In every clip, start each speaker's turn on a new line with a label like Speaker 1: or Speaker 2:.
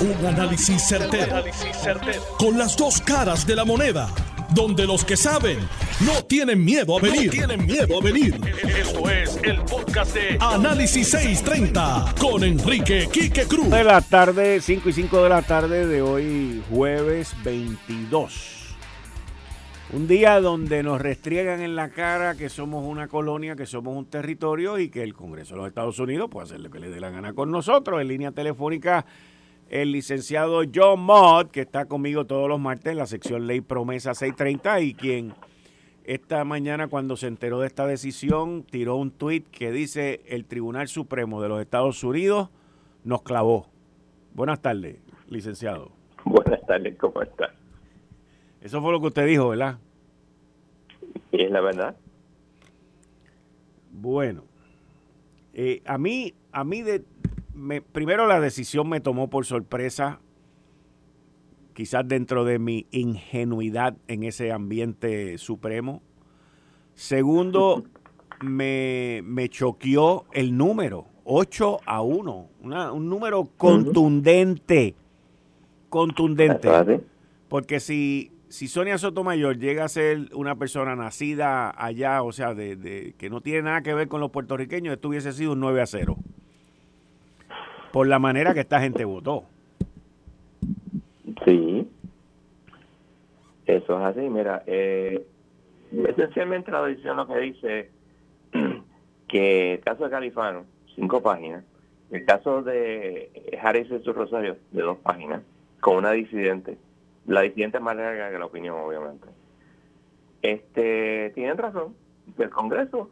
Speaker 1: Un análisis certero, Con las dos caras de la moneda. Donde los que saben no tienen miedo a venir. tienen miedo a venir. Esto es el podcast de Análisis 630 con Enrique Quique Cruz.
Speaker 2: De la tarde, 5 y 5 de la tarde de hoy, jueves 22. Un día donde nos restriegan en la cara que somos una colonia, que somos un territorio y que el Congreso de los Estados Unidos puede hacer lo que le dé la gana con nosotros. En línea telefónica, el licenciado John Mott, que está conmigo todos los martes en la sección Ley Promesa 630 y quien esta mañana cuando se enteró de esta decisión tiró un tuit que dice el Tribunal Supremo de los Estados Unidos nos clavó. Buenas tardes, licenciado.
Speaker 3: Buenas tardes, ¿cómo está?
Speaker 2: Eso fue lo que usted dijo, ¿verdad?
Speaker 3: Y es la verdad.
Speaker 2: Bueno, eh, a mí, a mí de, primero la decisión me tomó por sorpresa, quizás dentro de mi ingenuidad en ese ambiente supremo. Segundo, me, me choqueó el número, 8 a 1, un número contundente, contundente. Porque si si Sonia Sotomayor llega a ser una persona nacida allá, o sea, de, que no tiene nada que ver con los puertorriqueños, esto hubiese sido un 9 a 0. Por la manera que esta gente votó.
Speaker 3: Sí. Eso es así. Mira, eh, esencialmente la decisión lo que dice que el caso de Califano, cinco páginas, el caso de Harris su Rosario, de dos páginas, con una disidente la disidente más larga que la opinión, obviamente. Este, tienen razón, el Congreso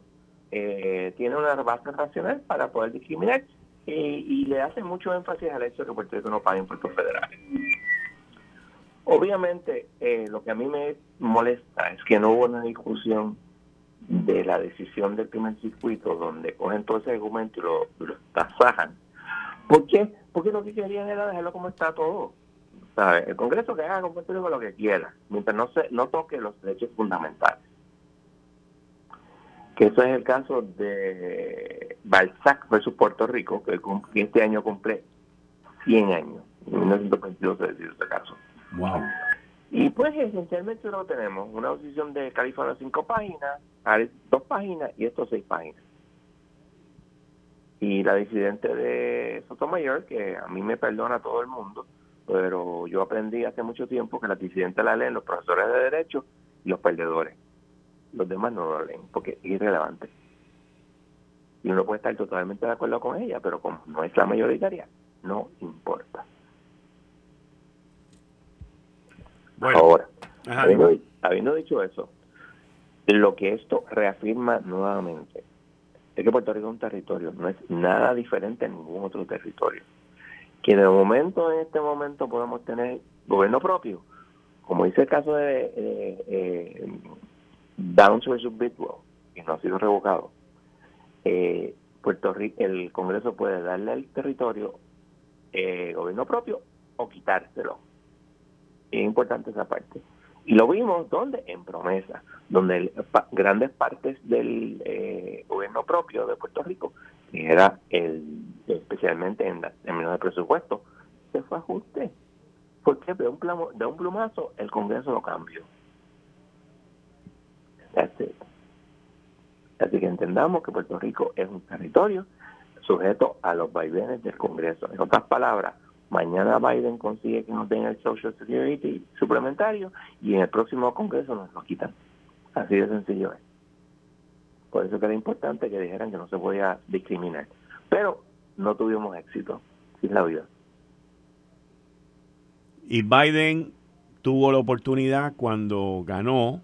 Speaker 3: eh, tiene una base racional para poder discriminar y, le hace mucho énfasis al hecho de que Puerto Rico no pague impuestos federales. Obviamente, eh, lo que a mí me molesta es que no hubo una discusión de la decisión del primer circuito donde cogen todo ese argumento y lo, lo tasajan. ¿Por qué? Porque lo que querían era dejarlo como está todo. El Congreso que haga con Puerto Rico lo que quiera, mientras no se no toque los derechos fundamentales. Que eso es el caso de Balzac versus Puerto Rico, que este año cumple 100 años. En 1922 se decidió ese caso.
Speaker 2: Wow.
Speaker 3: Y pues esencialmente lo tenemos, una decisión de California cinco páginas, dos páginas y estos seis páginas. Y la disidente de Sotomayor, que a mí me perdona todo el mundo, pero yo aprendí hace mucho tiempo que la disidentes la leen los profesores de derecho y los perdedores. Los demás no lo leen porque es irrelevante. Y uno puede estar totalmente de acuerdo con ella, pero como no es la mayoritaria, no importa. Ahora, habiendo, dicho eso, lo que esto reafirma nuevamente es que Puerto Rico es un territorio, no es nada diferente a ningún otro territorio que de momento, en este momento, podemos tener gobierno propio, como dice el caso de eh, Downs versus Bidwell, que no ha sido revocado, eh, Puerto Rico, el Congreso puede darle al territorio eh, gobierno propio o quitárselo. Es importante esa parte. Y lo vimos, ¿dónde? En promesa, donde grandes partes del eh, gobierno propio de Puerto Rico, que era el especialmente en términos de presupuesto, se fue ajuste. Porque de un, de un plumazo el Congreso lo cambió. Así. Así que entendamos que Puerto Rico es un territorio sujeto a los vaivenes del Congreso. En otras palabras, Mañana Biden consigue que nos den el Social Security suplementario y en el próximo Congreso nos lo quitan. Así de sencillo es. Por eso que era importante que dijeran que no se podía discriminar. Pero no tuvimos éxito. sin la vida.
Speaker 2: Y Biden tuvo la oportunidad cuando ganó.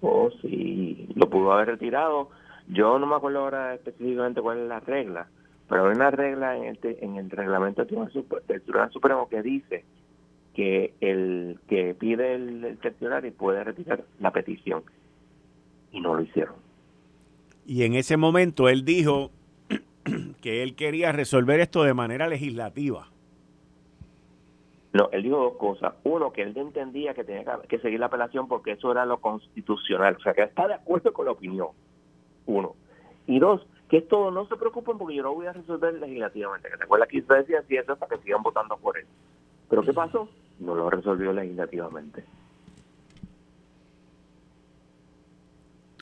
Speaker 3: Oh, sí, lo pudo haber retirado. Yo no me acuerdo ahora específicamente cuál es la regla, pero hay una regla en el, en el reglamento del Tribunal Supremo que dice que el que pide el, el puede retirar la petición. Y no lo hicieron.
Speaker 2: Y en ese momento él dijo que él quería resolver esto de manera legislativa.
Speaker 3: No, él dijo dos cosas. Uno, que él entendía que tenía que seguir la apelación porque eso era lo constitucional. O sea, que está de acuerdo con la opinión. Uno. Y dos, que esto no se preocupen porque yo lo voy a resolver legislativamente. Que te acuerdas que usted decía si eso es para que sigan votando por él. Pero ¿qué pasó? No lo resolvió legislativamente.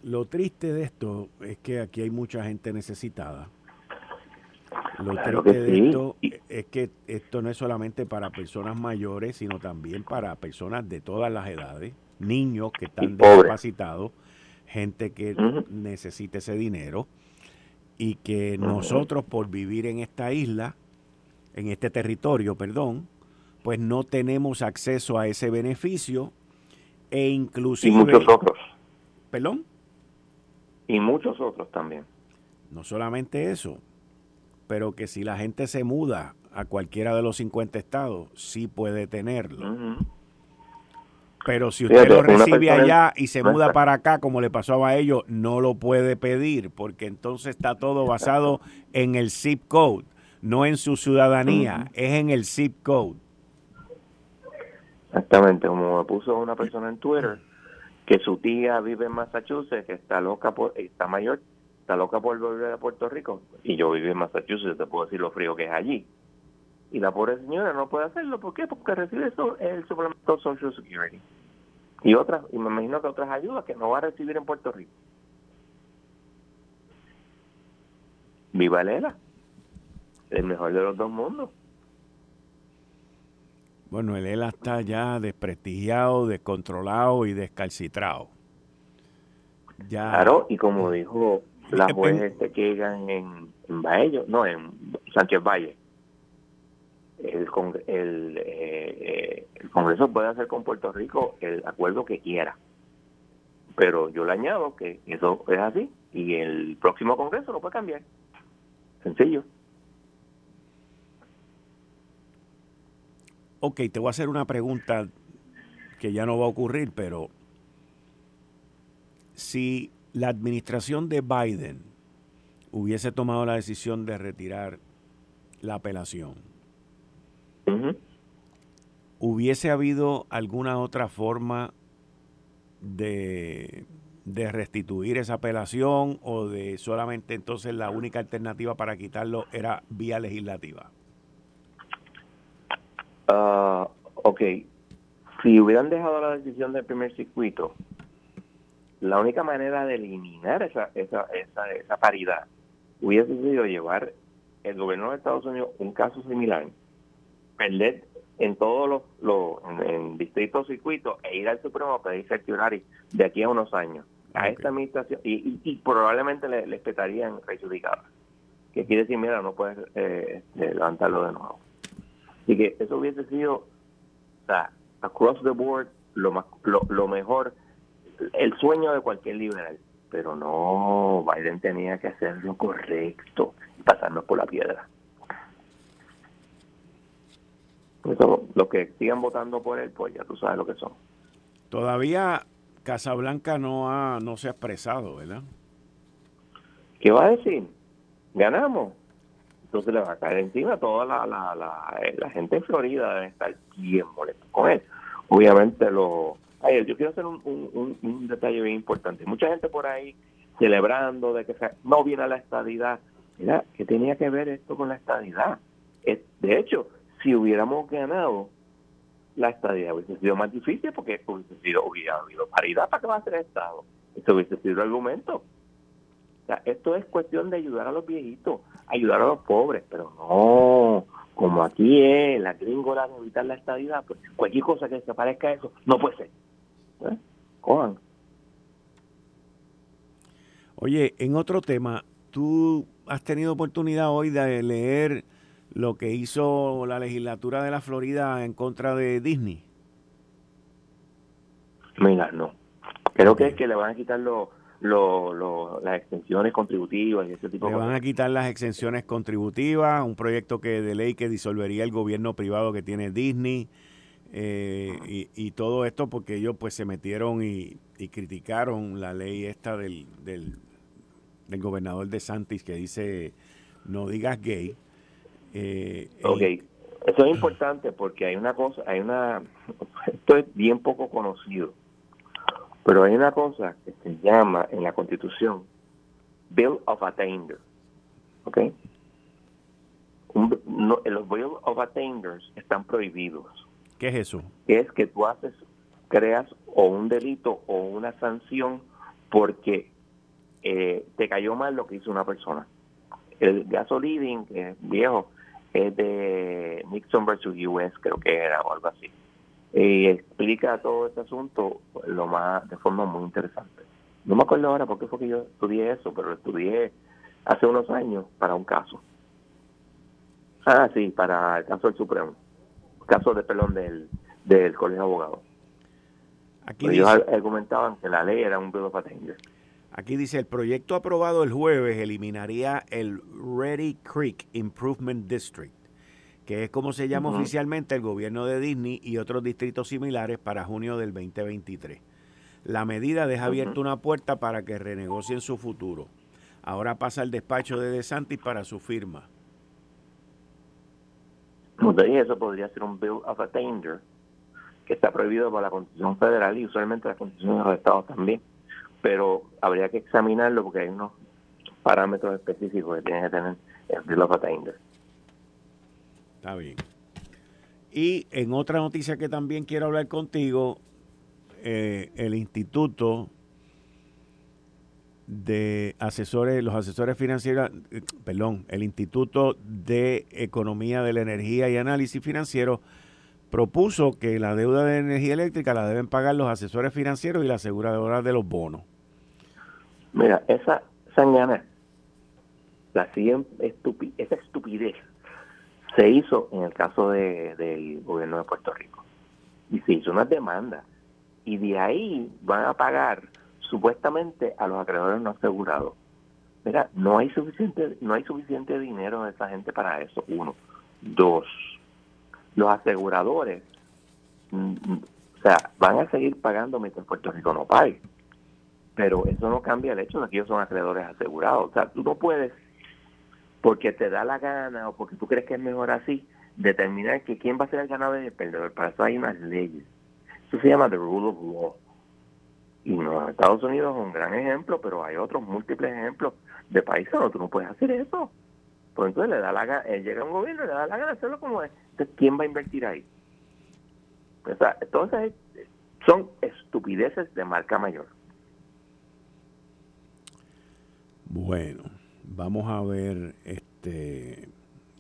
Speaker 2: Lo triste de esto es que aquí hay mucha gente necesitada. Lo triste de esto es que esto no es solamente para personas mayores, sino también para personas de todas las edades, niños que están discapacitados, gente que necesita ese dinero y que nosotros por vivir en esta isla, en este territorio, perdón, pues no tenemos acceso a ese beneficio e inclusive...
Speaker 3: Y muchos otros.
Speaker 2: ¿Perdón?
Speaker 3: Y muchos otros también.
Speaker 2: No solamente eso, pero que si la gente se muda a cualquiera de los 50 estados, sí puede tenerlo. Pero si usted lo recibe allá y se muda para acá, como le pasó a ellos, no lo puede pedir, porque entonces está todo basado en el zip code, no en su ciudadanía, es en el zip code.
Speaker 3: Exactamente, como me puso una persona en Twitter, que su tía vive en Massachusetts, que está loca, por, está mayor, está loca por volver a Puerto Rico, y yo vivo en Massachusetts, te puedo decir lo frío que es allí. Y la pobre señora no puede hacerlo, ¿por qué? Porque recibe eso, el suplemento Social Security. Y otras, y me imagino que otras ayudas que no va a recibir en Puerto Rico. Viva Lela, el mejor de los dos mundos.
Speaker 2: Bueno, el ELA está ya desprestigiado, descontrolado y descalcitrado.
Speaker 3: Ya, claro, y como dijo la juez este que llegan en, en Baello, no, en Sánchez Valle, el, eh, el Congreso puede hacer con Puerto Rico el acuerdo que quiera. Pero yo le añado que eso es así y el próximo Congreso lo puede cambiar. Sencillo.
Speaker 2: Ok, te voy a hacer una pregunta que ya no va a ocurrir, pero si la administración de Biden hubiese tomado la decisión de retirar la apelación, ¿hubiese habido alguna otra forma de, de, restituir esa apelación o de solamente entonces la única alternativa para quitarlo era vía legislativa?
Speaker 3: Uh, ok, si hubieran dejado la decisión del primer circuito, la única manera de eliminar esa, esa, esa, esa paridad hubiese sido llevar el gobierno de Estados Unidos un caso similar, perder en todos los, los en, distintos circuitos e ir al Supremo a pedir certiorari de aquí a unos años a esta administración y, probablemente le, le espetarían rechudicada. Que quiere decir, mira, no puedes eh, este, levantarlo de nuevo. Así que eso hubiese sido, o sea, across the board, lo, más, lo, mejor, el sueño de cualquier liberal. Pero no, Biden tenía que hacer lo correcto y pasarnos por la piedra. Eso, los que sigan votando por él, pues ya tú sabes lo que son.
Speaker 2: Todavía Casablanca no ha no se ha expresado, ¿verdad?
Speaker 3: ¿Qué va a decir? Ganamos entonces le va a caer encima toda la, la, la, eh, la gente en Florida debe estar bien molesta con él. Obviamente lo... Ay, yo quiero hacer un, un, un, detalle bien importante. Mucha gente por ahí celebrando de que no viene la estadidad. Mira, ¿qué tenía que ver esto con la estadidad? De hecho, si hubiéramos ganado la estadidad hubiese sido más difícil porque hubiese sido, hubiera habido paridad para que va a ser Estado. Eso hubiese sido el argumento esto es cuestión de ayudar a los viejitos, ayudar a los pobres, pero no, como aquí es la gringola de evitar la estabilidad, pues cualquier cosa que se parezca a eso, no puede ser. ¿Eh? Cojan.
Speaker 2: Oye, en otro tema, ¿tú has tenido oportunidad hoy de leer lo que hizo la legislatura de la Florida en contra de Disney?
Speaker 3: Mira, no. Creo que es que le van a quitar los lo, las extensiones contributivas y ese tipo
Speaker 2: Le van a quitar las exenciones contributivas, un proyecto que de ley que disolvería el gobierno privado que tiene Disney eh, y, todo esto porque ellos pues se metieron y, criticaron la ley esta del, del, gobernador de Santis que dice no digas gay.
Speaker 3: Eh, ok, eso es importante porque hay una cosa, hay una, esto es bien poco conocido pero hay una cosa que se llama en la Constitución Bill of Attainder. ¿Ok? los Boil of Attainders están prohibidos.
Speaker 2: ¿Qué es eso?
Speaker 3: Es que tú haces, creas o un delito o una sanción porque eh, te cayó mal lo que hizo una persona. El gasoliding, que es viejo, es de Nixon versus US, creo que era, o algo así. Y explica todo este asunto lo más de forma muy interesante. No me acuerdo ahora por qué fue que yo estudié eso, pero lo estudié hace unos años para un caso. Ah, sí, para el caso del Supremo. caso de pelón del, del Colegio de Abogados. Aquí ellos argumentaban que la ley era un bill of
Speaker 2: Aquí dice, el proyecto aprobado el jueves eliminaría el Ready Creek Improvement District, que es como se llama oficialmente el gobierno de Disney y otros distritos similares para junio del 2023. La medida deja abierta una puerta para que renegocien su futuro. Ahora pasa el despacho de DeSantis para su firma.
Speaker 3: Como te dije, eso podría ser un bill of attainder que está prohibido por la Constitución Federal y usualmente la Constitución de los Estados también pero habría que examinarlo porque hay unos parámetros específicos que tiene que tener el Bill.
Speaker 2: Está bien. Y en otra noticia que también quiero hablar contigo, eh, el Instituto de Asesores, los asesores financieros, eh, perdón, el Instituto de Economía de la Energía y Análisis Financiero propuso que la deuda de energía eléctrica la deben pagar los asesores financieros y las aseguradoras de los bonos.
Speaker 3: Mira, esa sanguana, la esa estupidez se hizo en el caso de, del gobierno de Puerto Rico. Y se hizo una demanda. Y de ahí van a pagar supuestamente a los acreedores no asegurados. Mira, no hay suficiente, no hay suficiente dinero de esa gente para eso. Uno. Dos. Los aseguradores, mm, mm, o sea, van a seguir pagando mientras Puerto Rico no pague pero eso no cambia el hecho de que ellos son acreedores asegurados. O sea, tú no puedes, porque te da la gana o porque tú crees que es mejor así, determinar que quién va a ser el ganador y el perdedor. Para eso hay unas leyes. Eso se llama the rule of law. Y los Estados Unidos es un gran ejemplo, pero hay otros múltiples ejemplos de países donde tú no puedes hacer eso. Pues entonces le da la gana, eh, llega un gobierno y le da la gana hacerlo como es. Entonces, ¿quién va a invertir ahí? O sea, entonces son estupideces de marca mayor.
Speaker 2: Bueno, vamos a ver este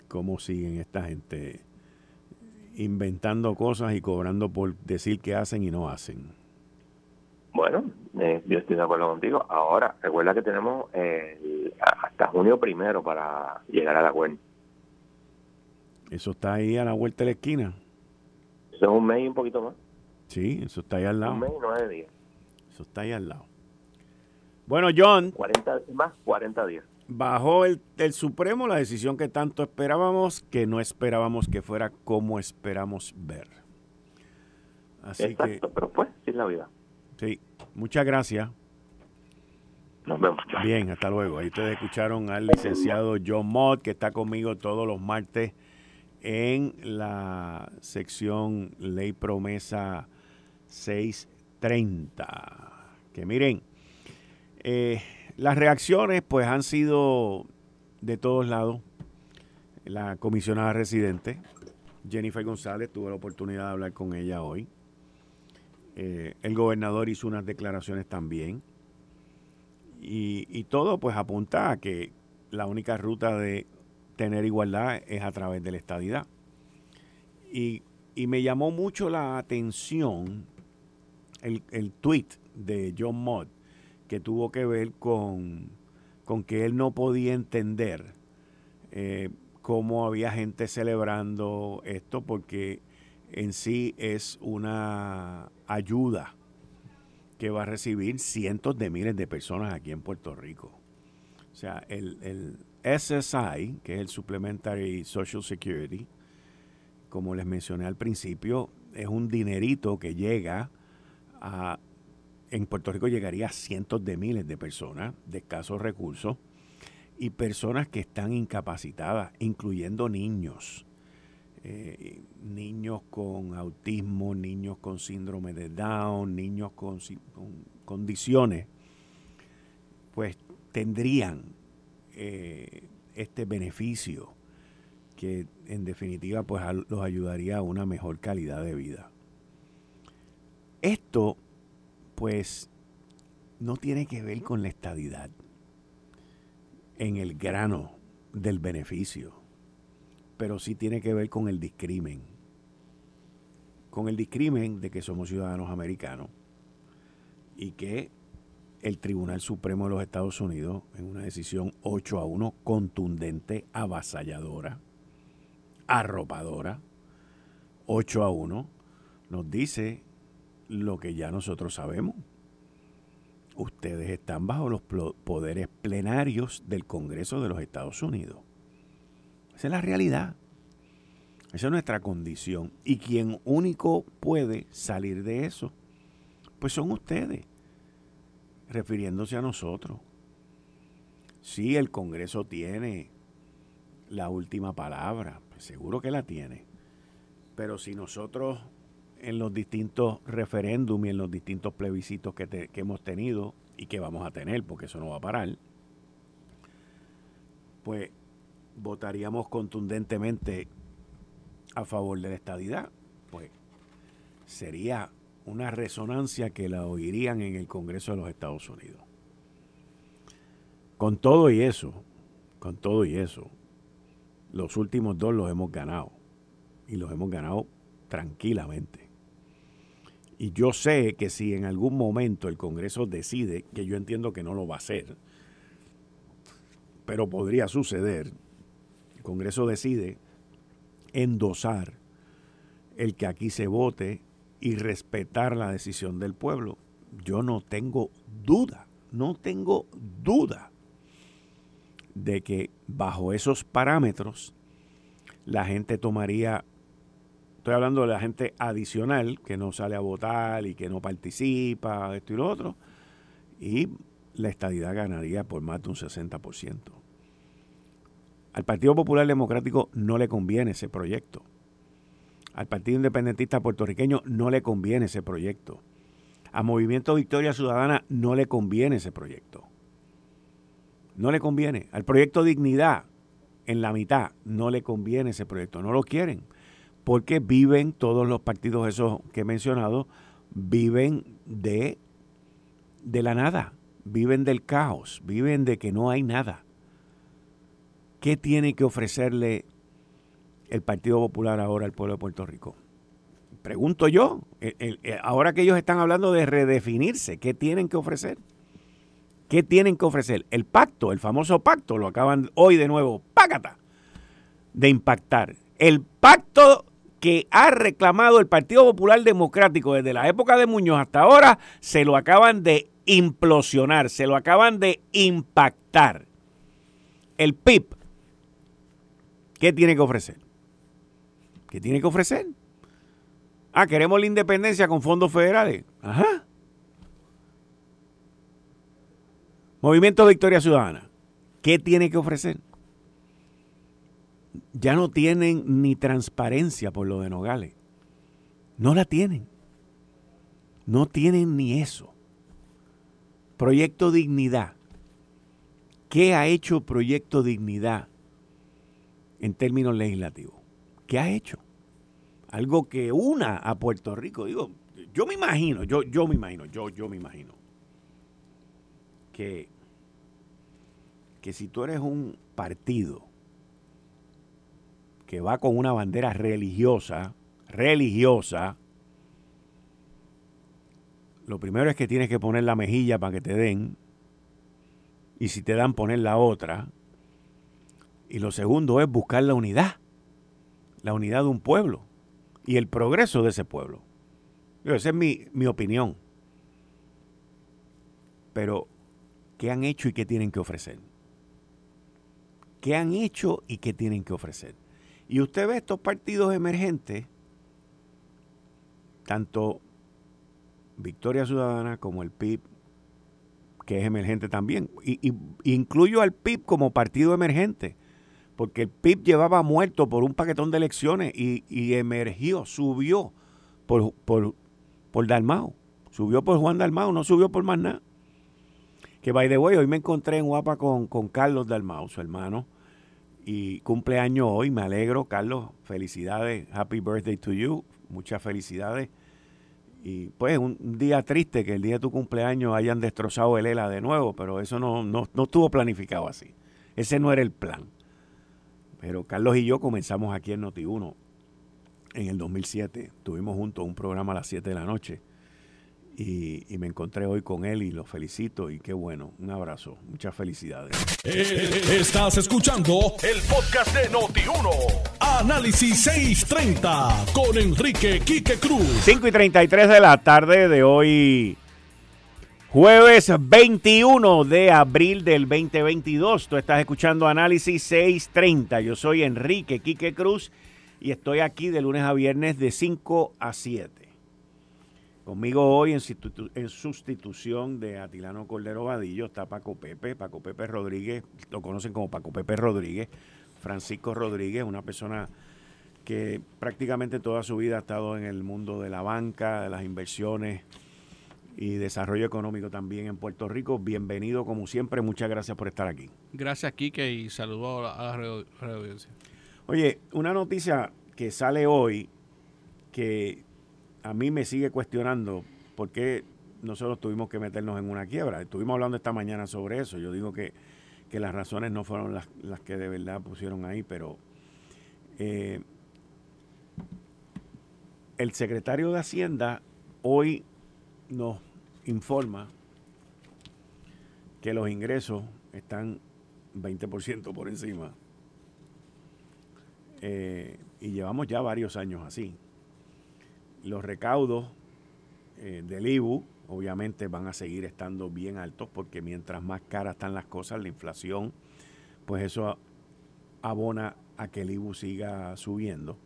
Speaker 2: cómo siguen esta gente inventando cosas y cobrando por decir que hacen y no hacen.
Speaker 3: Bueno, eh, yo estoy de acuerdo contigo. Ahora, recuerda que tenemos eh, hasta junio primero para llegar a la acuerdo.
Speaker 2: Eso está ahí a la vuelta de la esquina.
Speaker 3: Eso es un mes y un poquito más.
Speaker 2: Sí, eso está ahí al lado.
Speaker 3: Un mes y nueve días.
Speaker 2: Eso está ahí al lado. Bueno, John.
Speaker 3: 40 más 40 días.
Speaker 2: Bajó el, Supremo la decisión que tanto esperábamos, que no esperábamos que fuera como esperamos ver.
Speaker 3: Así Exacto, pero pues, sí es la vida.
Speaker 2: Sí, muchas gracias.
Speaker 3: Nos vemos.
Speaker 2: Bien, hasta luego. Ahí ustedes escucharon al licenciado John Mott, que está conmigo todos los martes en la sección Ley Promesa 630. Que miren, eh, las reacciones pues han sido de todos lados. La comisionada residente, Jennifer González, tuve la oportunidad de hablar con ella hoy. Eh, el gobernador hizo unas declaraciones también. Y, todo pues apunta a que la única ruta de tener igualdad es a través de la estadidad. Y, me llamó mucho la atención el, el tweet de John Mott que tuvo que ver con, que él no podía entender eh, cómo había gente celebrando esto, porque en sí es una ayuda que va a recibir cientos de miles de personas aquí en Puerto Rico. O sea, el, el SSI, que es el Supplementary Social Security, como les mencioné al principio, es un dinerito que llega a en Puerto Rico llegaría a cientos de miles de personas de escasos recursos y personas que están incapacitadas, incluyendo niños. Eh, niños con autismo, niños con síndrome de Down, niños con, condiciones, pues tendrían eh, este beneficio que en definitiva pues los ayudaría a una mejor calidad de vida. Esto pues no tiene que ver con la estadidad en el grano del beneficio, pero sí tiene que ver con el discrimen. Con el discrimen de que somos ciudadanos americanos y que el Tribunal Supremo de los Estados Unidos, en una decisión 8 a 1 contundente, avasalladora, arropadora, 8 a 1, nos dice lo que ya nosotros sabemos. Ustedes están bajo los poderes plenarios del Congreso de los Estados Unidos. Esa es la realidad. Esa es nuestra condición. Y quien único puede salir de eso, pues son ustedes refiriéndose a nosotros. Sí, el Congreso tiene la última palabra, pues seguro que la tiene. Pero si nosotros en los distintos referéndums y en los distintos plebiscitos que, que, hemos tenido y que vamos a tener, porque eso no va a parar, pues votaríamos contundentemente a favor de la estadidad, pues sería una resonancia que la oirían en el Congreso de los Estados Unidos. Con todo y eso, con todo y eso, los últimos dos los hemos ganado. Y los hemos ganado tranquilamente. Y yo sé que si en algún momento el Congreso decide, que yo entiendo que no lo va a hacer, pero podría suceder, el Congreso decide endosar el que aquí se vote y respetar la decisión del pueblo. Yo no tengo duda, no tengo duda de que bajo esos parámetros la gente tomaría, estoy hablando de la gente adicional que no sale a votar y que no participa, esto y lo otro, y la estadidad ganaría por más de un 60%. Al Partido Popular Democrático no le conviene ese proyecto. Al Partido Independentista Puertorriqueño no le conviene ese proyecto. A Movimiento Victoria Ciudadana no le conviene ese proyecto. No le conviene. Al Proyecto Dignidad, en la mitad, no le conviene ese proyecto. No lo quieren. Porque viven todos los partidos esos que he mencionado, viven de, de la nada. Viven del caos. Viven de que no hay nada. ¿Qué tiene que ofrecerle el Partido Popular ahora al pueblo de Puerto Rico? Pregunto yo, ahora que ellos están hablando de redefinirse, ¿qué tienen que ofrecer? ¿Qué tienen que ofrecer? El pacto, el famoso pacto, lo acaban hoy de nuevo, págata, de impactar. El pacto que ha reclamado el Partido Popular Democrático desde la época de Muñoz hasta ahora, se lo acaban de implosionar, se lo acaban de impactar. El PIB, ¿qué tiene que ofrecer? ¿Qué tiene que ofrecer? Ah, queremos la independencia con fondos federales. Ajá. Movimiento Victoria Ciudadana. ¿Qué tiene que ofrecer? Ya no tienen ni transparencia por lo de Nogales. No la tienen. No tienen ni eso. Proyecto Dignidad. ¿Qué ha hecho Proyecto Dignidad en términos legislativos? ¿Qué ha hecho? Algo que una a Puerto Rico. Digo, yo me imagino, yo, yo me imagino, yo, yo me imagino que, que si tú eres un partido que va con una bandera religiosa, religiosa, lo primero es que tienes que poner la mejilla para que te den, y si te dan poner la otra, y lo segundo es buscar la unidad la unidad de un pueblo y el progreso de ese pueblo. Esa es mi, mi opinión. Pero, ¿qué han hecho y qué tienen que ofrecer? ¿Qué han hecho y qué tienen que ofrecer? Y usted ve estos partidos emergentes, tanto Victoria Ciudadana como el PIB, que es emergente también. Y, incluyo al PIB como partido emergente porque el PIB llevaba muerto por un paquetón de elecciones y, emergió, subió por, por, por Dalmao, subió por Juan Dalmao, no subió por más nada. Que by the way, hoy me encontré en Guapa con, con Carlos Dalmao, su hermano, y cumpleaños hoy, me alegro, Carlos, felicidades, happy birthday to you, muchas felicidades. Y pues un, día triste que el día de tu cumpleaños hayan destrozado el ELA de nuevo, pero eso no, no, no estuvo planificado así. Ese no era el plan. Pero Carlos y yo comenzamos aquí en Noti1 en el 2007. Tuvimos juntos un programa a las 7 de la noche y, me encontré hoy con él y lo felicito y qué bueno. Un abrazo, muchas felicidades.
Speaker 1: Eh, estás escuchando el podcast de Noti1. Análisis 630 con Enrique Quique Cruz.
Speaker 2: 5 y 33 de la tarde de hoy. Jueves 21 de abril del 2022. Tú estás escuchando Análisis 630. Yo soy Enrique Quique Cruz y estoy aquí de lunes a viernes de 5 a 7. Conmigo hoy en, sustitución de Atilano Cordero Vadillo está Paco Pepe, Paco Pepe Rodríguez, lo conocen como Paco Pepe Rodríguez, Francisco Rodríguez, una persona que prácticamente toda su vida ha estado en el mundo de la banca, de las inversiones y desarrollo económico también en Puerto Rico. Bienvenido como siempre, muchas gracias por estar aquí.
Speaker 4: Gracias Quique y saludo a la audiencia.
Speaker 2: Oye, una noticia que sale hoy que a mí me sigue cuestionando por qué nosotros tuvimos que meternos en una quiebra. Estuvimos hablando esta mañana sobre eso. Yo digo que, las razones no fueron las, que de verdad pusieron ahí, pero eh, el secretario de Hacienda hoy nos informa que los ingresos están 20% por encima. Eh, y llevamos ya varios años así. Los recaudos eh, del IBU obviamente van a seguir estando bien altos porque mientras más caras están las cosas, la inflación, pues eso abona a que el IBU siga subiendo.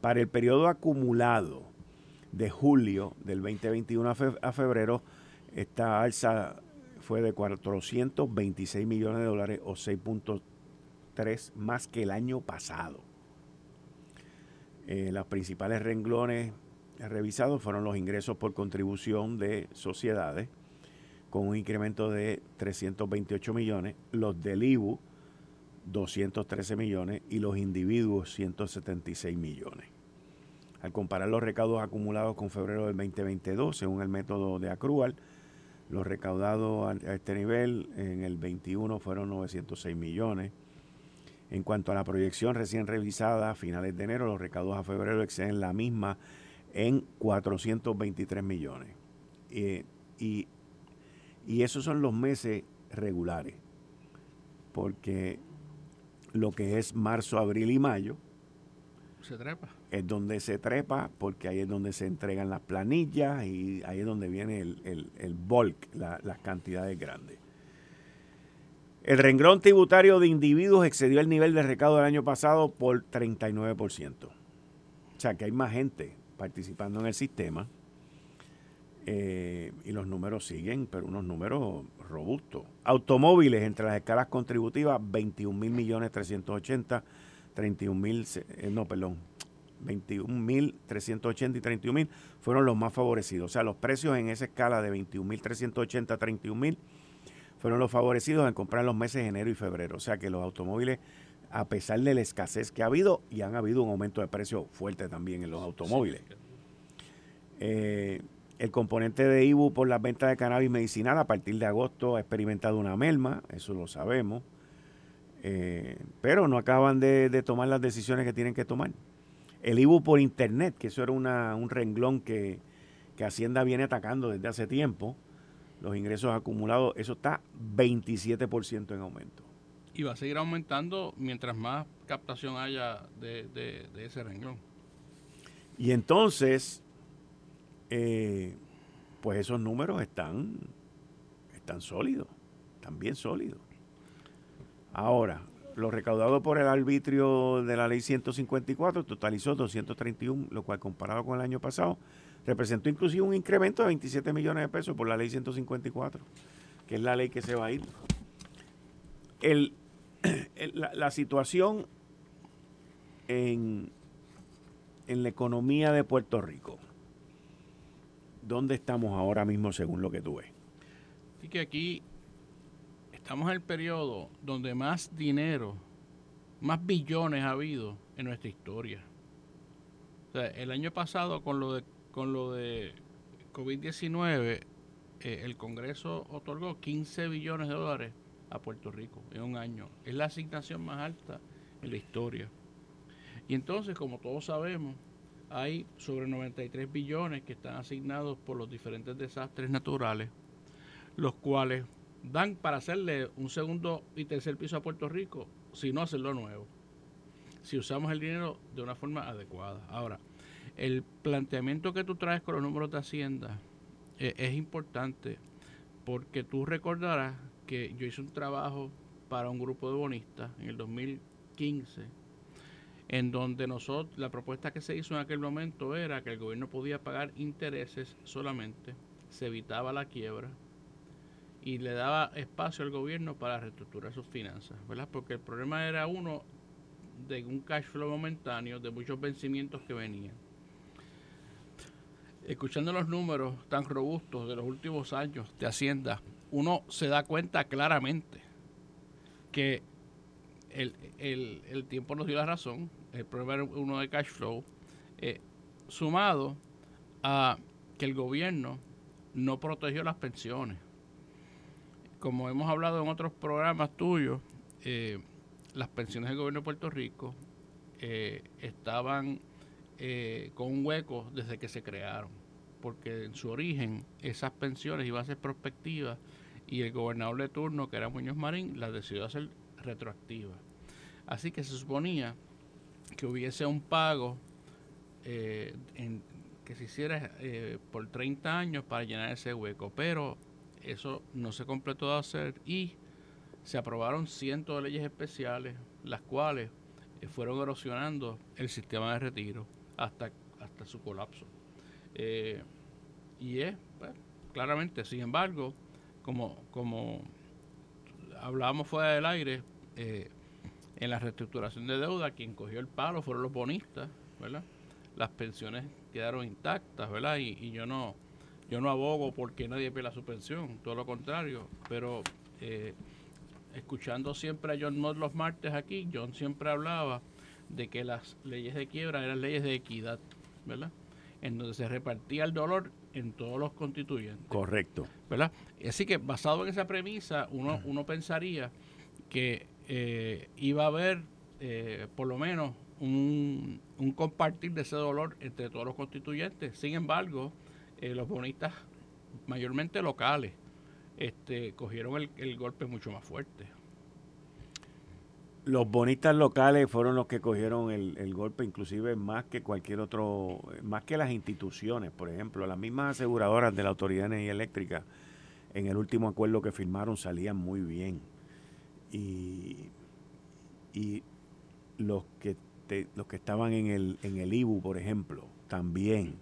Speaker 2: Para el periodo acumulado de julio del 2021 a febrero, esta alza fue de 426 millones de dólares o 6.3 más que el año pasado. Eh, los principales renglones revisados fueron los ingresos por contribución de sociedades, con un incremento de 328 millones, los del IBU 213 millones y los individuos 176 millones. Al comparar los recaudos acumulados con febrero del 2022, según el método de accrual, los recaudados a este nivel en el 21 fueron 906 millones. En cuanto a la proyección recién revisada a finales de enero, los recaudos a febrero exceden la misma en 423 millones. y, y esos son los meses regulares, porque lo que es marzo, abril y mayo,
Speaker 4: se trepa.
Speaker 2: Es donde se trepa, porque ahí es donde se entregan las planillas y ahí es donde viene el, el, bulk, las cantidades grandes. El renglón tributario de individuos excedió el nivel de recaudo del año pasado por 39%. O sea que hay más gente participando en el sistema. Eh, y los números siguen, pero unos números robustos. Automóviles entre las escalas contributivas, 21 mil millones 380, 31 mil, no, perdón, 21 mil 380 y 31 mil fueron los más favorecidos. O sea, los precios en esa escala de 21 mil 380 a 31 mil fueron los favorecidos en comprar los meses de enero y febrero. O sea que los automóviles a pesar de la escasez que ha habido, y han habido un aumento de precio fuerte también en los automóviles. Eh, el componente de IBU por las ventas de cannabis medicinal a partir de agosto ha experimentado una merma, eso lo sabemos, eh, pero no acaban de, tomar las decisiones que tienen que tomar. El IBU por internet, que eso era un renglón que, que Hacienda viene atacando desde hace tiempo, los ingresos acumulados, eso está 27% en aumento
Speaker 4: y va a seguir aumentando mientras más captación haya de, ese renglón.
Speaker 2: Y entonces, eh, pues esos números están, están sólidos, están bien sólidos. Ahora, lo recaudado por el arbitrio de la ley 154 totalizó 231, lo cual comparado con el año pasado, representó inclusive un incremento de 27 millones de pesos por la ley 154, que es la ley que se va a ir. El, la, situación en, en la economía de Puerto Rico, ¿dónde estamos ahora mismo según lo que tú ves?
Speaker 4: Así que aquí estamos en el periodo donde más dinero más billones ha habido en nuestra historia. El año pasado con lo de con lo de COVID-19 eh, el Congreso otorgó 15 billones de dólares a Puerto Rico en un año. Es la asignación más alta en la historia. Y entonces, como todos sabemos, hay sobre 93 billones que están asignados por los diferentes desastres naturales, los cuales dan para hacerle un segundo y tercer piso a Puerto Rico, si no hacerlo nuevo, si usamos el dinero de una forma adecuada. Ahora, el planteamiento que tú traes con los números de Hacienda eh, es importante porque tú recordarás que yo hice un trabajo para un grupo de bonistas en el 2015 en donde nosotros la propuesta que se hizo en aquel momento era que el gobierno podía pagar intereses solamente, se evitaba la quiebra y le daba espacio al gobierno para reestructurar sus finanzas, ¿verdad? Porque el problema era uno de un cash flow momentáneo de muchos vencimientos que venían escuchando los números tan robustos de los últimos años de Hacienda, uno se da cuenta claramente que el, tiempo nos dio la razón, el problema uno de cash flow, eh, sumado a que el gobierno no protegió las pensiones. Como hemos hablado en otros programas tuyos, eh, las pensiones del gobierno de Puerto Rico eh, estaban con un hueco desde que se crearon porque en su origen esas pensiones iban a ser prospectivas y el gobernador de turno, que era Muñoz Marín, las decidió hacer retroactivas. Así que se suponía que hubiese un pago eh, que se hiciera eh, por 30 años para llenar ese hueco, pero eso no se completó de hacer y se aprobaron cientos de leyes especiales, las cuales eh, fueron erosionando el sistema de retiro hasta, hasta su colapso. Y es, pues, claramente, sin embargo, como, como hablábamos fuera del aire, eh, en la reestructuración de deuda, quien cogió el palo fueron los bonistas, ¿verdad? Las pensiones quedaron intactas, ¿verdad? Y, yo no yo no abogo porque nadie pela su pensión, todo lo contrario, pero eh, escuchando siempre a John Mott los martes aquí, John siempre hablaba de que las leyes de quiebra eran leyes de equidad, ¿verdad? en donde se repartía el dolor en todos los constituyentes.
Speaker 2: Correcto.
Speaker 4: ¿Verdad? Así que basado en esa premisa, uno, uno pensaría que eh, iba a haber eh, por lo menos un, compartir de ese dolor entre todos los constituyentes. Sin embargo, eh, los bonistas, mayormente locales, este, cogieron el, el golpe mucho más fuerte
Speaker 2: los bonistas locales fueron los que cogieron el, golpe, inclusive más que cualquier otro, más que las instituciones, por ejemplo, las mismas aseguradoras de la Autoridad de Energía Eléctrica, en el último acuerdo que firmaron salían muy bien. Y, y los que los que estaban en el, en el IBU, por ejemplo, también.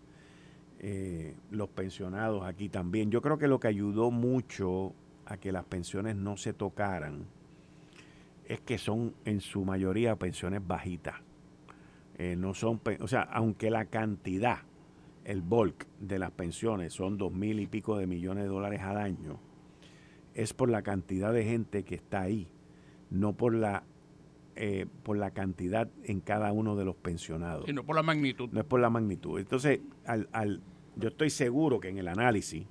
Speaker 2: Eh, los pensionados aquí también. Yo creo que lo que ayudó mucho a que las pensiones no se tocaran es que son en su mayoría pensiones bajitas. Eh, no son, o sea, aunque la cantidad, el bulk de las pensiones son dos mil y pico de millones de dólares al año, es por la cantidad de gente que está ahí, no por la eh, por la cantidad en cada uno de los pensionados.
Speaker 4: Y no por la magnitud.
Speaker 2: No es por la magnitud. Entonces, al, al, yo estoy seguro que en el análisis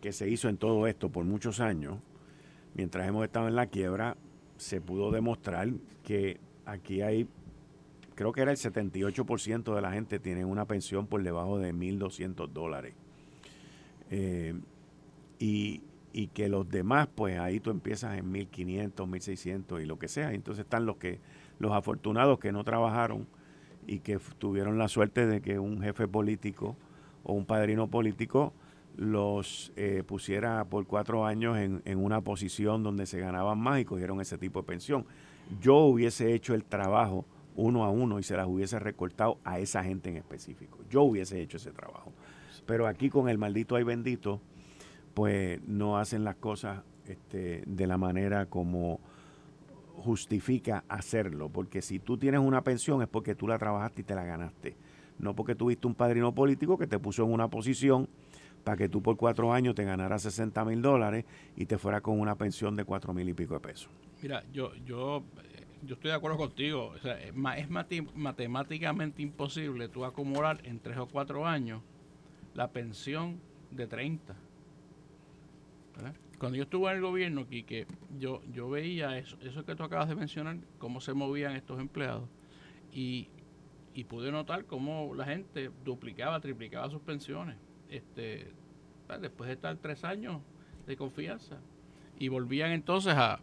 Speaker 2: que se hizo en todo esto por muchos años, mientras hemos estado en la quiebra, se pudo demostrar que aquí hay, creo que era el 78% de la gente tiene una pensión por debajo de 1.200 dólares. Eh, y, y, que los demás, pues ahí tú empiezas en 1.500, 1.600 y lo que sea. Entonces están los que los afortunados que no trabajaron y que tuvieron la suerte de que un jefe político o un padrino político los eh, pusiera por cuatro años en, una posición donde se ganaban más y cogieron ese tipo de pensión. Yo hubiese hecho el trabajo uno a uno y se las hubiese recortado a esa gente en específico. Yo hubiese hecho ese trabajo. Pero aquí con el maldito ay bendito, pues no hacen las cosas este, de la manera como justifica hacerlo. Porque si tú tienes una pensión es porque tú la trabajaste y te la ganaste. No porque tuviste un padrino político que te puso en una posición para que tú por cuatro años te ganaras 60 mil dólares y te fuera con una pensión de cuatro mil y pico de pesos.
Speaker 4: Mira, yo, yo eh, yo estoy de acuerdo contigo. O sea, es, matemáticamente imposible tú acumular en tres o cuatro años la pensión de 30. Cuando yo estuve en el gobierno, que yo, yo veía eso, eso que tú acabas de mencionar, cómo se movían estos empleados, y pude notar cómo la gente duplicaba, triplicaba sus pensiones. Este, después de estar tres años de confianza. Y volvían entonces a,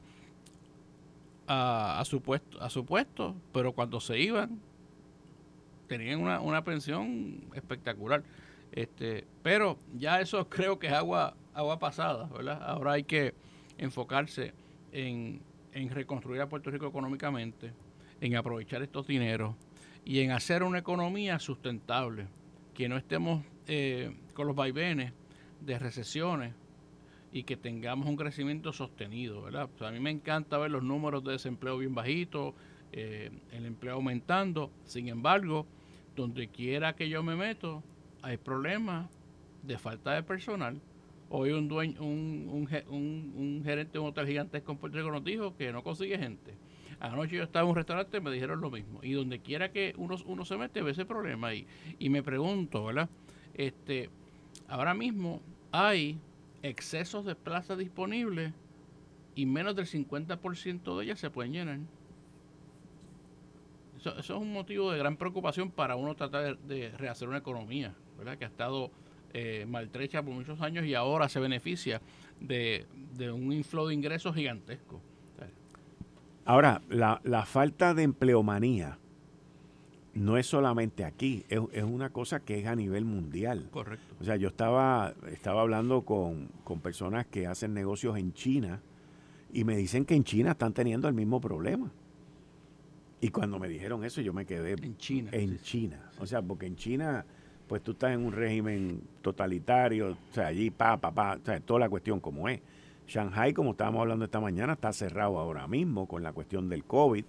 Speaker 4: a, su puesto, a su puesto, pero cuando se iban, tenían una, una pensión espectacular. Este, pero ya eso creo que es agua, agua pasada, ¿verdad? Ahora hay que enfocarse en, en reconstruir a Puerto Rico económicamente, en aprovechar estos dineros y en hacer una economía sustentable, que no estemos eh, con los vaivenes de recesiones y que tengamos un crecimiento sostenido, ¿verdad? a mí me encanta ver los números de desempleo bien bajitos, eh, el empleo aumentando, sin embargo, donde quiera que yo me meto, hay problemas de falta de personal. Hoy un dueño, un, un, un, gerente de un hotel gigantesco en Puerto Rico nos dijo que no consigue gente. Anoche yo estaba en un restaurante y me dijeron lo mismo. Y donde quiera que uno, uno se mete, ve ese problema ahí. Y me pregunto, ¿verdad? Este, ahora mismo hay excesos de plazas disponibles y menos del 50% de ellas se pueden llenar. Eso, es un motivo de gran preocupación para uno tratar de, rehacer una economía, ¿verdad? Que ha estado eh, maltrecha por muchos años y ahora se beneficia de, un inflow de ingresos gigantesco.
Speaker 2: Ahora, la, la falta de empleomanía no es solamente aquí, es, una cosa que es a nivel mundial.
Speaker 4: Correcto.
Speaker 2: O sea, yo estaba, estaba hablando con, personas que hacen negocios en China y me dicen que en China están teniendo el mismo problema. Y cuando me dijeron eso, yo me quedé
Speaker 4: en China.
Speaker 2: En China. O sea, porque en China, pues tú estás en un régimen totalitario, o sea, allí pa, pa, pa, o sea, toda la cuestión como es. Shanghai, como estábamos hablando esta mañana, está cerrado ahora mismo con la cuestión del COVID.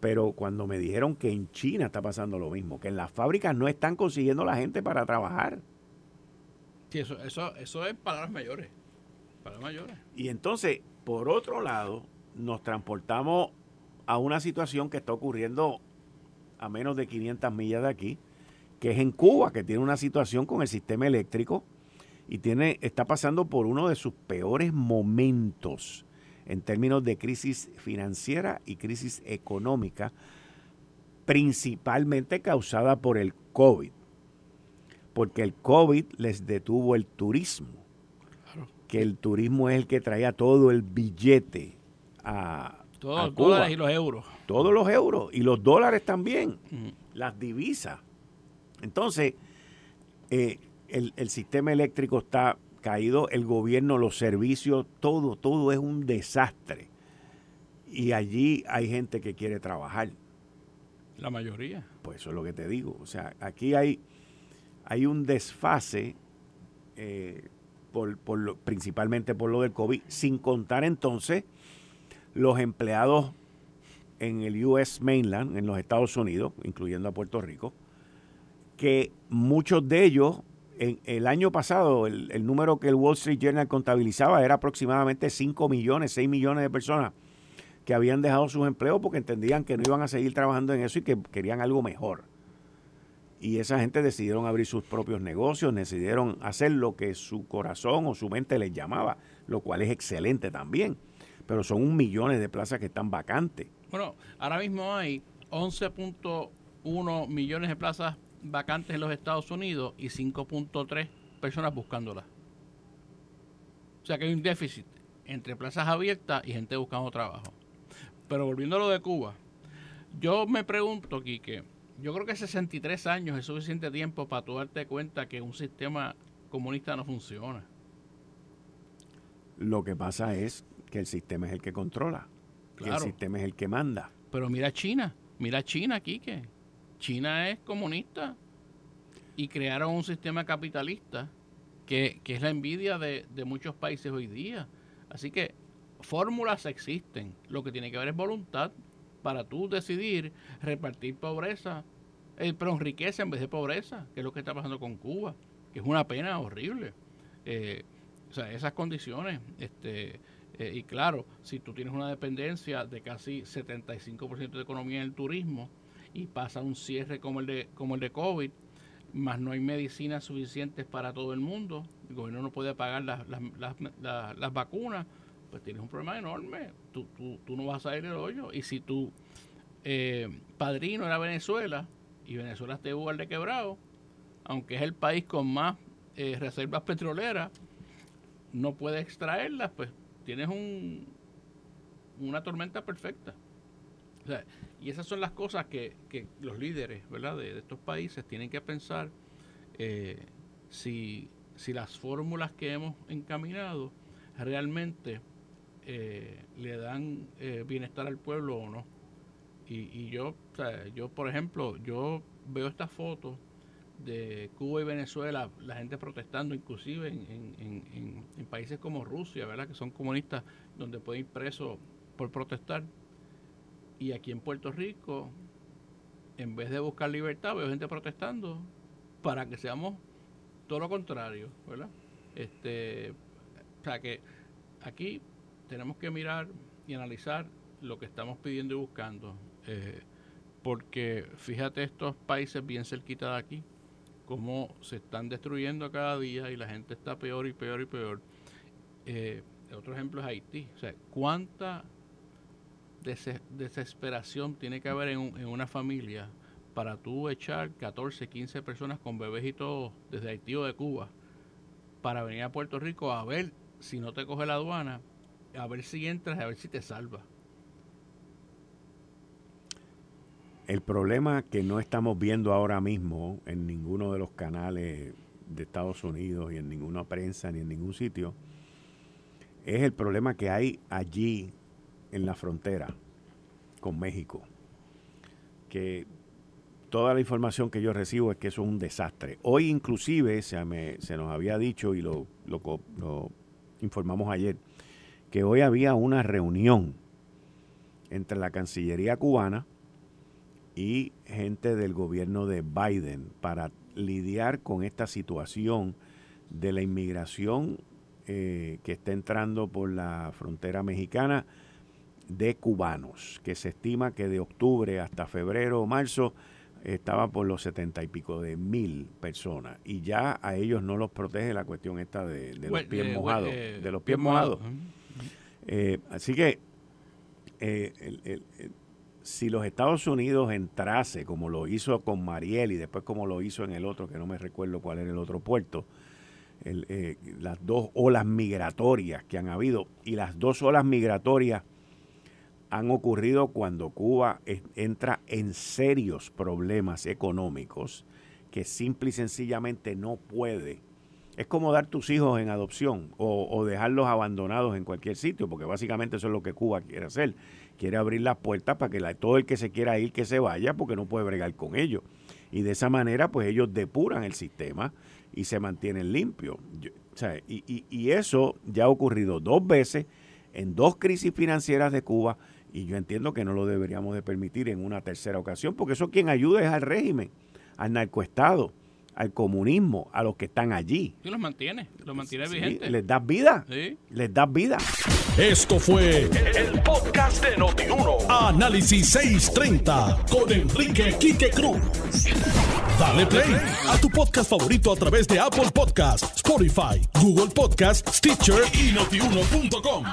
Speaker 2: Pero cuando me dijeron que en China está pasando lo mismo, que en las fábricas no están consiguiendo la gente para trabajar.
Speaker 4: Sí, eso, eso, eso es palabras mayores. Palabras mayores.
Speaker 2: Y entonces, por otro lado, nos transportamos a una situación que está ocurriendo a menos de 500 millas de aquí, que es en Cuba, que tiene una situación con el sistema eléctrico y tiene, está pasando por uno de sus peores momentos en términos de crisis financiera y crisis económica, principalmente causada por el COVID, porque el COVID les detuvo el turismo, que el turismo es el que traía todo el billete a,
Speaker 4: todos los dólares y los euros.
Speaker 2: Todos los euros y los dólares también, las divisas. Entonces, eh, el, el, sistema eléctrico está caído el gobierno, los servicios, todo, todo es un desastre. Y allí hay gente que quiere trabajar.
Speaker 4: La mayoría.
Speaker 2: Pues eso es lo que te digo. O sea, aquí hay, hay un desfase, eh, por, por principalmente por lo del COVID, sin contar entonces los empleados en el US Mainland, en los Estados Unidos, incluyendo a Puerto Rico, que muchos de ellos en el año pasado, el, número que el Wall Street Journal contabilizaba era aproximadamente 5 millones, 6 millones de personas que habían dejado sus empleos porque entendían que no iban a seguir trabajando en eso y que querían algo mejor. Y esa gente decidieron abrir sus propios negocios, decidieron hacer lo que su corazón o su mente les llamaba, lo cual es excelente también. Pero son un millones de plazas que están vacantes.
Speaker 4: Bueno, ahora mismo hay 11.1 millones de plazas vacantes en los Estados Unidos y 5.3 personas buscándolas. O sea que hay un déficit entre plazas abiertas y gente buscando trabajo. Pero volviendo a lo de Cuba, yo me pregunto, Quique, yo creo que 63 años es suficiente tiempo para tú darte cuenta que un sistema comunista no funciona.
Speaker 2: Lo que pasa es que el sistema es el que controla. Que el sistema es el que manda.
Speaker 4: Pero mira China, mira China, Quique. China es comunista y crearon un sistema capitalista que, es la envidia de, muchos países hoy día. Así que fórmulas existen. Lo que tiene que haber es voluntad para tú decidir repartir pobreza, eh, pero riqueza en vez de pobreza, que es lo que está pasando con Cuba, que es una pena horrible. Eh, o sea, esas condiciones, este, Eh, y claro, si tú tienes una dependencia de casi 75% de economía en el turismo y pasa un cierre como el de, como el de COVID, más no hay medicinas suficientes para todo el mundo, el gobierno no puede pagar las, las, vacunas, pues tienes un problema enorme. Tú, tú, tú, no vas a salir del hoyo. Y si tu eh, padrino era Venezuela y Venezuela está igual de quebrado, aunque es el país con más eh, reservas petroleras, no puede extraerlas, pues tienes un, una tormenta perfecta. Y esas son las cosas que, los líderes ¿verdad? De, estos países tienen que pensar eh, si, si, las fórmulas que hemos encaminado realmente eh, le dan eh, bienestar al pueblo o no. Y, y yo, yo, por ejemplo, yo veo estas fotos de Cuba y Venezuela, la gente protestando, inclusive en, en, países como Rusia, ¿verdad? que son comunistas, donde pueden ir presos por protestar. Y aquí en Puerto Rico, en vez de buscar libertad, veo gente protestando para que seamos todo lo contrario, ¿verdad? Este, o sea que aquí tenemos que mirar y analizar lo que estamos pidiendo y buscando. Eh, porque fíjate estos países bien cerquita de aquí, cómo se están destruyendo cada día y la gente está peor y peor y peor. Eh, otro ejemplo es Haití. O sea, ¿cuánta desesperación tiene que haber en, una familia para tú echar 14, 15 personas con bebés y todo desde Haití o de Cuba para venir a Puerto Rico a ver si no te coge la aduana, a ver si entras, a ver si te salva?
Speaker 2: El problema que no estamos viendo ahora mismo en ninguno de los canales de Estados Unidos y en ninguna prensa ni en ningún sitio es el problema que hay allí en la frontera con México. Que toda la información que yo recibo es que eso es un desastre. Hoy inclusive se, se nos había dicho y lo, lo informamos ayer, que hoy había una reunión entre la Cancillería cubana, y gente del gobierno de Biden para lidiar con esta situación de la inmigración eh, que está entrando por la frontera mexicana de cubanos, que se estima que de octubre hasta febrero o marzo estaba por los setenta y pico de mil personas y ya a ellos no los protege la cuestión esta de, los pies eh, mojados, eh, de los pies mojados. así que el, si los Estados Unidos entrase, como lo hizo con Mariel y después como lo hizo en el otro, que no me recuerdo cuál era el otro puerto, eh, las dos olas migratorias que han habido, y las dos olas migratorias han ocurrido cuando Cuba entra en serios problemas económicos que simple y sencillamente no puede. Es como dar tus hijos en adopción o, dejarlos abandonados en cualquier sitio, porque básicamente eso es lo que Cuba quiere hacer quiere abrir las puertas para que todo el que se quiera ir que se vaya porque no puede bregar con ellos. Y de esa manera pues ellos depuran el sistema y se mantienen limpios. y, y, eso ya ha ocurrido dos veces en dos crisis financieras de Cuba y yo entiendo que no lo deberíamos de permitir en una tercera ocasión porque eso quien ayuda es al régimen, al narcoestado al comunismo, a los que están allí.
Speaker 4: Sí, los mantiene, los mantiene vigentes.
Speaker 2: Les das vida. Sí. Les das vida.
Speaker 1: Esto fue el, podcast de Notiuno. Análisis 630 con Enrique Quique Cruz. Dale play a tu podcast favorito a través de Apple Podcasts, Spotify, Google Podcasts, Stitcher y notiuno.com.